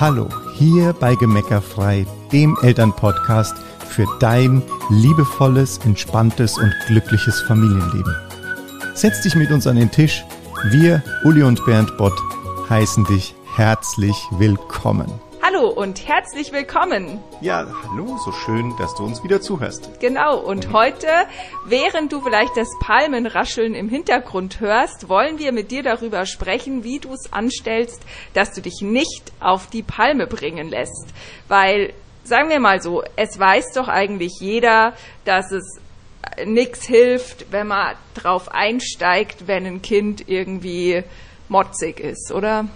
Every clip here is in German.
Hallo, hier bei Gemeckerfrei, dem Elternpodcast für dein liebevolles, entspanntes und glückliches Familienleben. Setz dich mit uns an den Tisch. Wir, Uli und Bernd Bott, heißen dich herzlich willkommen. Hallo und herzlich willkommen. Ja, hallo, so schön, dass du uns wieder zuhörst. Genau, und heute, während du vielleicht das Palmenrascheln im Hintergrund hörst, wollen wir mit dir darüber sprechen, wie du es anstellst, dass du dich nicht auf die Palme bringen lässt. Weil, sagen wir mal so, es weiß doch eigentlich jeder, dass es nichts hilft, wenn man drauf einsteigt, wenn ein Kind irgendwie motzig ist, oder?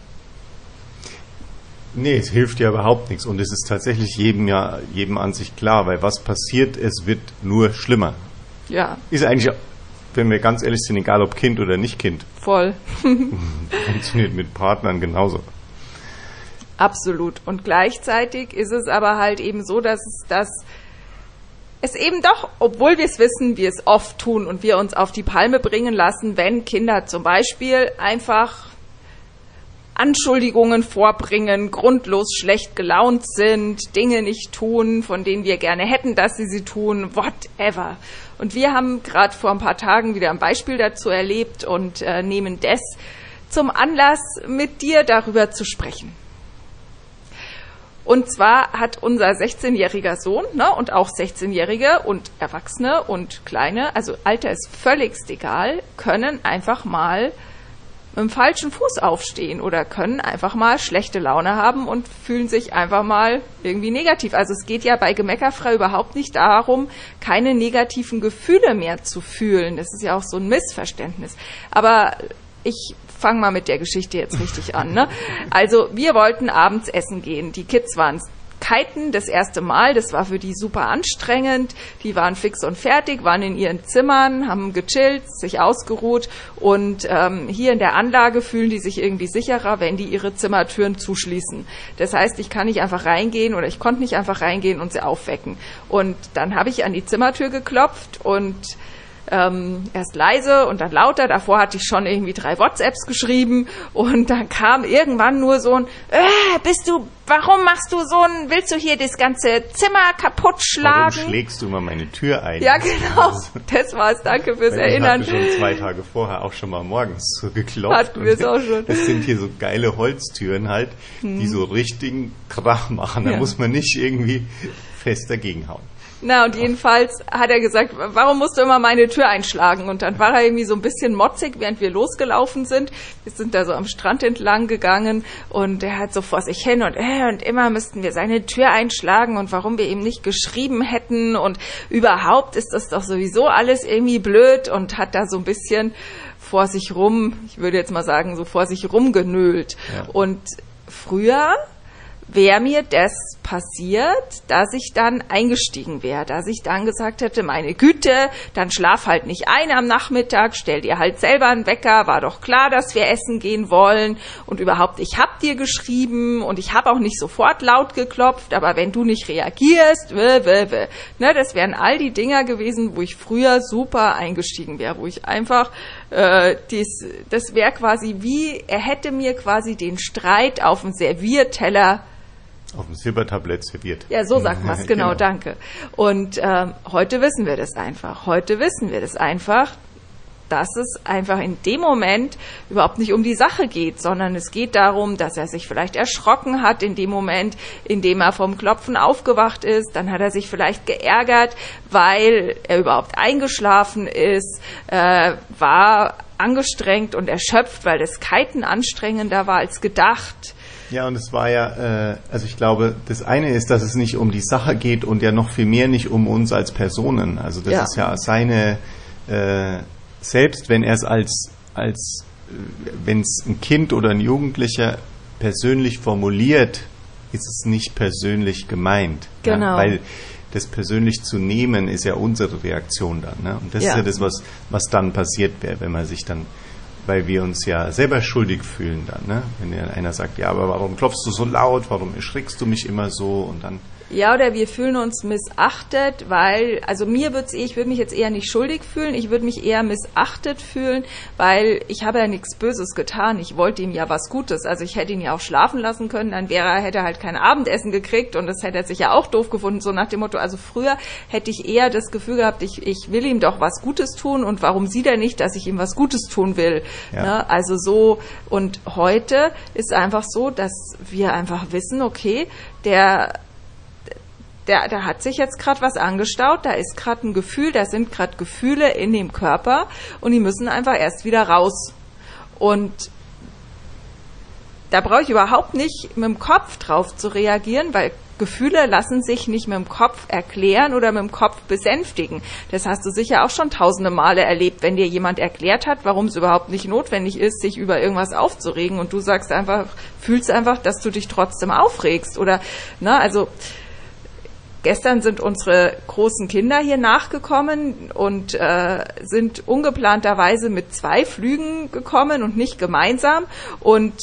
Nee, es hilft ja überhaupt nichts. Und es ist tatsächlich jedem ja, jedem an sich klar, weil was passiert, es wird nur schlimmer. Ja. Ist eigentlich, wenn wir ganz ehrlich sind, egal ob Kind oder nicht Kind. Voll. Funktioniert mit Partnern genauso. Absolut. Und gleichzeitig ist es aber halt eben so, dass es das es eben doch, obwohl wir es wissen, wir es oft tun und wir uns auf die Palme bringen lassen, wenn Kinder zum Beispiel einfach Anschuldigungen vorbringen, grundlos schlecht gelaunt sind, Dinge nicht tun, von denen wir gerne hätten, dass sie sie tun, whatever. Und wir haben gerade vor ein paar Tagen wieder ein Beispiel dazu erlebt und äh, nehmen das zum Anlass, mit dir darüber zu sprechen. Und zwar hat unser 16-jähriger Sohn ne, und auch 16-Jährige und Erwachsene und Kleine, also Alter ist völligst egal, können einfach mal dem falschen Fuß aufstehen oder können einfach mal schlechte Laune haben und fühlen sich einfach mal irgendwie negativ. Also es geht ja bei Gemeckerfrei überhaupt nicht darum, keine negativen Gefühle mehr zu fühlen. Das ist ja auch so ein Missverständnis. Aber ich fange mal mit der Geschichte jetzt richtig an. Ne? Also wir wollten abends essen gehen. Die Kids waren Kiten das erste Mal. Das war für die super anstrengend. Die waren fix und fertig, waren in ihren Zimmern, haben gechillt, sich ausgeruht und ähm, hier in der Anlage fühlen die sich irgendwie sicherer, wenn die ihre Zimmertüren zuschließen. Das heißt, ich kann nicht einfach reingehen oder ich konnte nicht einfach reingehen und sie aufwecken. Und dann habe ich an die Zimmertür geklopft und ähm, erst leise und dann lauter. Davor hatte ich schon irgendwie drei WhatsApps geschrieben und dann kam irgendwann nur so ein, äh, bist du, warum machst du so ein, willst du hier das ganze Zimmer kaputt schlagen? Warum schlägst du mal meine Tür ein? Ja, genau. Das war's. Danke fürs Weil Erinnern. Ich hatte schon zwei Tage vorher auch schon mal morgens so geklopft. Hatten wir es auch schon. Das sind hier so geile Holztüren halt, die so richtigen Krach machen. Da Ja. muss man nicht irgendwie fest dagegen hauen. Na, und jedenfalls hat er gesagt, warum musst du immer meine Tür einschlagen? Und dann war er irgendwie so ein bisschen motzig, während wir losgelaufen sind. Wir sind da so am Strand entlang gegangen und er hat so vor sich hin und, äh, und immer müssten wir seine Tür einschlagen und warum wir ihm nicht geschrieben hätten und überhaupt ist das doch sowieso alles irgendwie blöd und hat da so ein bisschen vor sich rum, ich würde jetzt mal sagen, so vor sich rumgenölt. Ja. Und früher wäre mir das passiert, dass ich dann eingestiegen wäre, dass ich dann gesagt hätte, meine Güte, dann schlaf halt nicht ein am Nachmittag, stell dir halt selber einen Wecker, war doch klar, dass wir essen gehen wollen und überhaupt, ich hab dir geschrieben und ich habe auch nicht sofort laut geklopft, aber wenn du nicht reagierst, wö, wö, wö. Ne, das wären all die Dinger gewesen, wo ich früher super eingestiegen wäre, wo ich einfach, äh, dies, das wäre quasi wie, er hätte mir quasi den Streit auf dem Servierteller Auf dem Silbertablett serviert. ja, so sagt man es, genau, danke. Und ähm, heute wissen wir das einfach. Heute wissen wir das einfach, dass es einfach in dem Moment überhaupt nicht um die Sache geht, sondern es geht darum, dass er sich vielleicht erschrocken hat in dem Moment, in dem er vom Klopfen aufgewacht ist. Dann hat er sich vielleicht geärgert, weil er überhaupt eingeschlafen ist, äh, war angestrengt und erschöpft, weil das Kiten anstrengender war als gedacht. Ja, und es war ja, äh, also ich glaube, das eine ist, dass es nicht um die Sache geht und ja noch viel mehr nicht um uns als Personen. Also das Ja. ist ja seine, äh, selbst wenn er es als, als wenn es ein Kind oder ein Jugendlicher persönlich formuliert, ist es nicht persönlich gemeint. Genau. Ja, weil das persönlich zu nehmen, ist ja unsere Reaktion dann. Ne? Und das Ja. ist ja das, was, was dann passiert wäre, wenn man sich dann weil wir uns ja selber schuldig fühlen dann, ne? Wenn einer sagt, ja, aber warum klopfst du so laut, warum erschrickst du mich immer so und dann Ja, oder wir fühlen uns missachtet, weil, also mir würde ich würde mich jetzt eher nicht schuldig fühlen, ich würde mich eher missachtet fühlen, weil ich habe ja nichts Böses getan. Ich wollte ihm ja was Gutes. Also ich hätte ihn ja auch schlafen lassen können, dann wäre er, hätte er halt kein Abendessen gekriegt und das hätte er sich ja auch doof gefunden, so nach dem Motto, also früher hätte ich eher das Gefühl gehabt, ich, ich will ihm doch was Gutes tun und warum sieht er nicht, dass ich ihm was Gutes tun will? Ja. Ne? Also so, und heute ist einfach so, dass wir einfach wissen, okay, der der, da hat sich jetzt gerade was angestaut, da ist gerade ein Gefühl, da sind gerade Gefühle in dem Körper und die müssen einfach erst wieder raus. Und da brauche ich überhaupt nicht mit dem Kopf drauf zu reagieren, weil Gefühle lassen sich nicht mit dem Kopf erklären oder mit dem Kopf besänftigen. Das hast du sicher auch schon tausende Male erlebt, wenn dir jemand erklärt hat, warum es überhaupt nicht notwendig ist, sich über irgendwas aufzuregen und du sagst einfach, fühlst einfach, dass du dich trotzdem aufregst oder, ne, also, Gestern sind unsere großen Kinder hier nachgekommen und äh, sind ungeplanterweise mit zwei Flügen gekommen und nicht gemeinsam. Und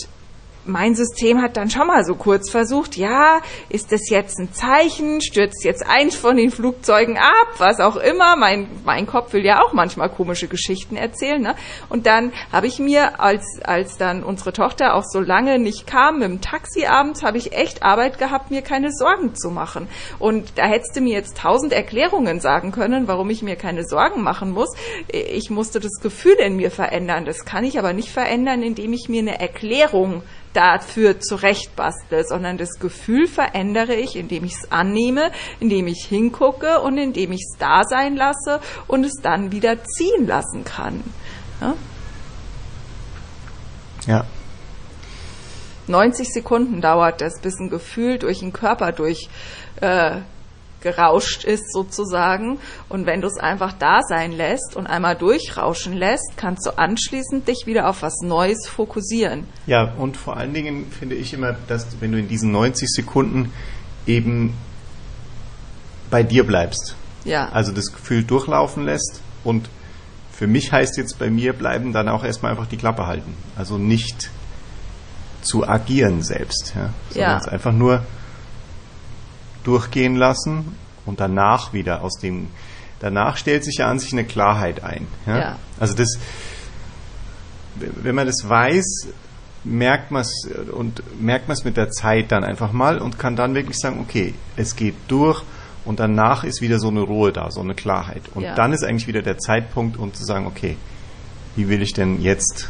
mein System hat dann schon mal so kurz versucht, ja, ist das jetzt ein Zeichen, stürzt jetzt eins von den Flugzeugen ab, was auch immer. Mein, mein Kopf will ja auch manchmal komische Geschichten erzählen. Ne? Und dann habe ich mir, als, als dann unsere Tochter auch so lange nicht kam, mit dem Taxi abends, habe ich echt Arbeit gehabt, mir keine Sorgen zu machen. Und da hättest du mir jetzt tausend Erklärungen sagen können, warum ich mir keine Sorgen machen muss. Ich musste das Gefühl in mir verändern. Das kann ich aber nicht verändern, indem ich mir eine Erklärung dafür zurechtbastle, sondern das Gefühl verändere ich, indem ich es annehme, indem ich hingucke und indem ich es da sein lasse und es dann wieder ziehen lassen kann. Ja. ja. 90 Sekunden dauert das, bis ein Gefühl durch den Körper durch äh, gerauscht ist sozusagen. Und wenn du es einfach da sein lässt und einmal durchrauschen lässt, kannst du anschließend dich wieder auf was Neues fokussieren. Ja, und vor allen Dingen finde ich immer, dass wenn du in diesen 90 Sekunden eben bei dir bleibst. Ja. Also das Gefühl durchlaufen lässt und für mich heißt jetzt bei mir bleiben dann auch erstmal einfach die Klappe halten. Also nicht zu agieren selbst, ja, sondern ja. es einfach nur durchgehen lassen und danach wieder aus dem, danach stellt sich ja an sich eine Klarheit ein. Ja? ja. Also das, wenn man das weiß, merkt man es und merkt man es mit der Zeit dann einfach mal und kann dann wirklich sagen, okay, es geht durch und danach ist wieder so eine Ruhe da, so eine Klarheit. Und ja. dann ist eigentlich wieder der Zeitpunkt, um zu sagen, okay, wie will ich denn jetzt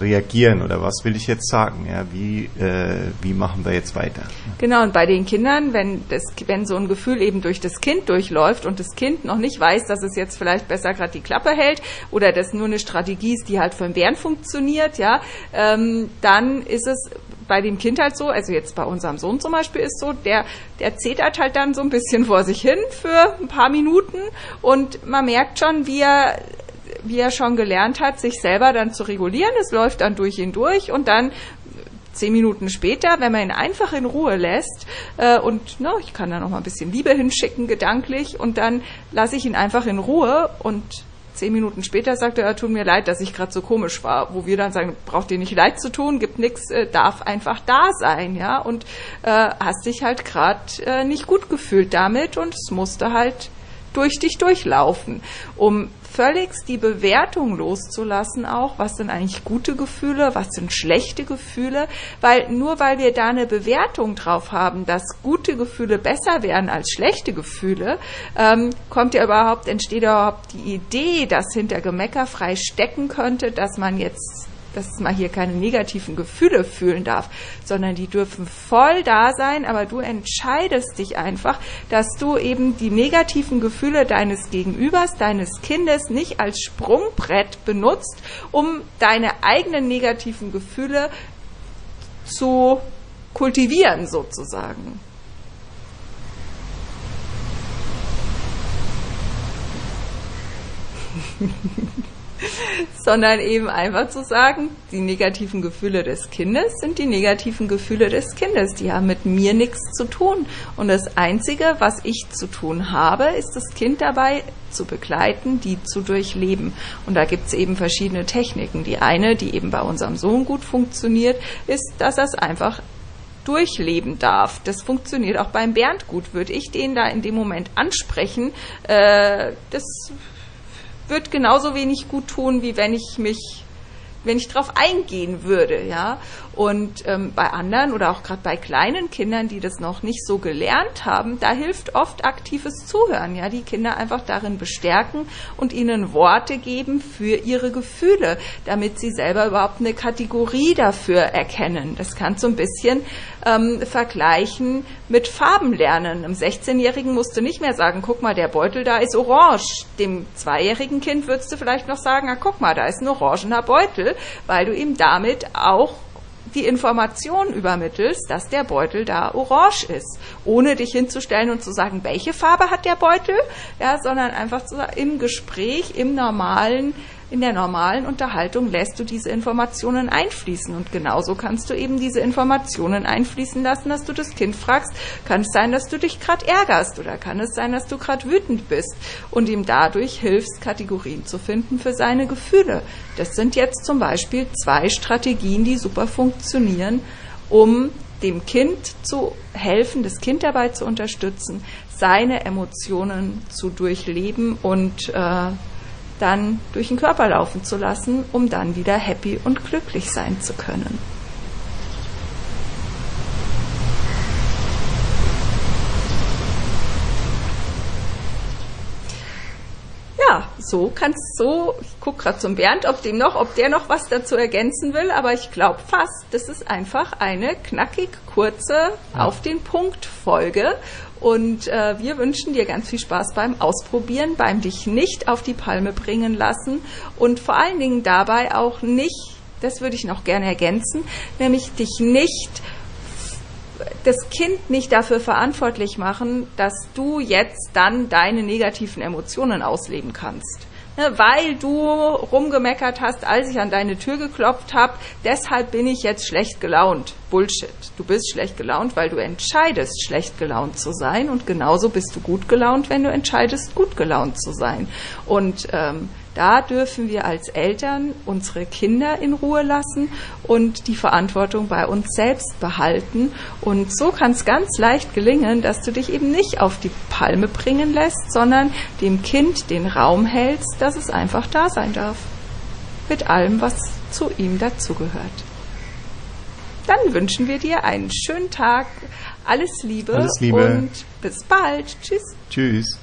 reagieren oder was will ich jetzt sagen? Ja, wie, äh, wie machen wir jetzt weiter? Genau, und bei den Kindern, wenn, das, wenn so ein Gefühl eben durch das Kind durchläuft und das Kind noch nicht weiß, dass es jetzt vielleicht besser gerade die Klappe hält oder dass nur eine Strategie ist, die halt für den Bären funktioniert, ja, ähm, dann ist es bei dem Kind halt so, also jetzt bei unserem Sohn zum Beispiel ist so, der, der zetert halt dann so ein bisschen vor sich hin für ein paar Minuten und man merkt schon, wie er wie er schon gelernt hat, sich selber dann zu regulieren. Es läuft dann durch ihn durch und dann zehn Minuten später, wenn man ihn einfach in Ruhe lässt äh, und ne, ich kann da noch mal ein bisschen Liebe hinschicken gedanklich und dann lasse ich ihn einfach in Ruhe und zehn Minuten später sagt er, tut mir leid, dass ich gerade so komisch war, wo wir dann sagen, braucht dir nicht leid zu tun, gibt nichts, äh, darf einfach da sein, ja und äh, hast dich halt gerade äh, nicht gut gefühlt damit und es musste halt durch dich durchlaufen, um völlig die Bewertung loszulassen auch, was sind eigentlich gute Gefühle, was sind schlechte Gefühle, weil nur weil wir da eine Bewertung drauf haben, dass gute Gefühle besser wären als schlechte Gefühle, ähm, kommt ja überhaupt, entsteht überhaupt die Idee, dass hinter Gemeckerfrei stecken könnte, dass man jetzt dass man hier keine negativen Gefühle fühlen darf, sondern die dürfen voll da sein, aber du entscheidest dich einfach, dass du eben die negativen Gefühle deines Gegenübers, deines Kindes nicht als Sprungbrett benutzt, um deine eigenen negativen Gefühle zu kultivieren sozusagen. sondern eben einfach zu sagen, die negativen Gefühle des Kindes sind die negativen Gefühle des Kindes. Die haben mit mir nichts zu tun. Und das Einzige, was ich zu tun habe, ist das Kind dabei zu begleiten, die zu durchleben. Und da gibt es eben verschiedene Techniken. Die eine, die eben bei unserem Sohn gut funktioniert, ist, dass er es einfach durchleben darf. Das funktioniert auch beim Bernd gut. Würde ich den da in dem Moment ansprechen, äh, das wird genauso wenig gut tun, wie wenn ich mich wenn ich darauf eingehen würde, ja. Und ähm, bei anderen oder auch gerade bei kleinen Kindern, die das noch nicht so gelernt haben, da hilft oft aktives Zuhören, ja, die Kinder einfach darin bestärken und ihnen Worte geben für ihre Gefühle, damit sie selber überhaupt eine Kategorie dafür erkennen. Das kann so ein bisschen ähm, vergleichen mit Farbenlernen. Einem 16-Jährigen musst du nicht mehr sagen, guck mal, der Beutel da ist orange. Dem zweijährigen Kind würdest du vielleicht noch sagen, ah, guck mal, da ist ein orangener Beutel, weil du ihm damit auch die Information übermittelst, dass der Beutel da orange ist, ohne dich hinzustellen und zu sagen, welche Farbe hat der Beutel, ja, sondern einfach zu, im Gespräch, im normalen in der normalen Unterhaltung lässt du diese Informationen einfließen. Und genauso kannst du eben diese Informationen einfließen lassen, dass du das Kind fragst, kann es sein, dass du dich gerade ärgerst oder kann es sein, dass du gerade wütend bist und ihm dadurch hilfst, Kategorien zu finden für seine Gefühle. Das sind jetzt zum Beispiel zwei Strategien, die super funktionieren, um dem Kind zu helfen, das Kind dabei zu unterstützen, seine Emotionen zu durchleben und äh, dann durch den Körper laufen zu lassen, um dann wieder happy und glücklich sein zu können. Ja, so kannst so, ich gucke gerade zum Bernd, ob dem noch, ob der noch was dazu ergänzen will, aber ich glaube fast, das ist einfach eine knackig kurze ja. auf den Punkt Folge und äh, wir wünschen dir ganz viel Spaß beim Ausprobieren, beim dich nicht auf die Palme bringen lassen und vor allen Dingen dabei auch nicht, das würde ich noch gerne ergänzen, nämlich dich nicht das Kind nicht dafür verantwortlich machen, dass du jetzt dann deine negativen Emotionen ausleben kannst. Weil du rumgemeckert hast, als ich an deine Tür geklopft habe, deshalb bin ich jetzt schlecht gelaunt. Bullshit. Du bist schlecht gelaunt, weil du entscheidest, schlecht gelaunt zu sein. Und genauso bist du gut gelaunt, wenn du entscheidest, gut gelaunt zu sein. Und ähm, da dürfen wir als Eltern unsere Kinder in Ruhe lassen und die Verantwortung bei uns selbst behalten. Und so kann es ganz leicht gelingen, dass du dich eben nicht auf die Palme bringen lässt, sondern dem Kind den Raum hältst, dass es einfach da sein darf. Mit allem, was zu ihm dazugehört. Dann wünschen wir dir einen schönen Tag, alles Liebe, alles Liebe. und bis bald. Tschüss. Tschüss.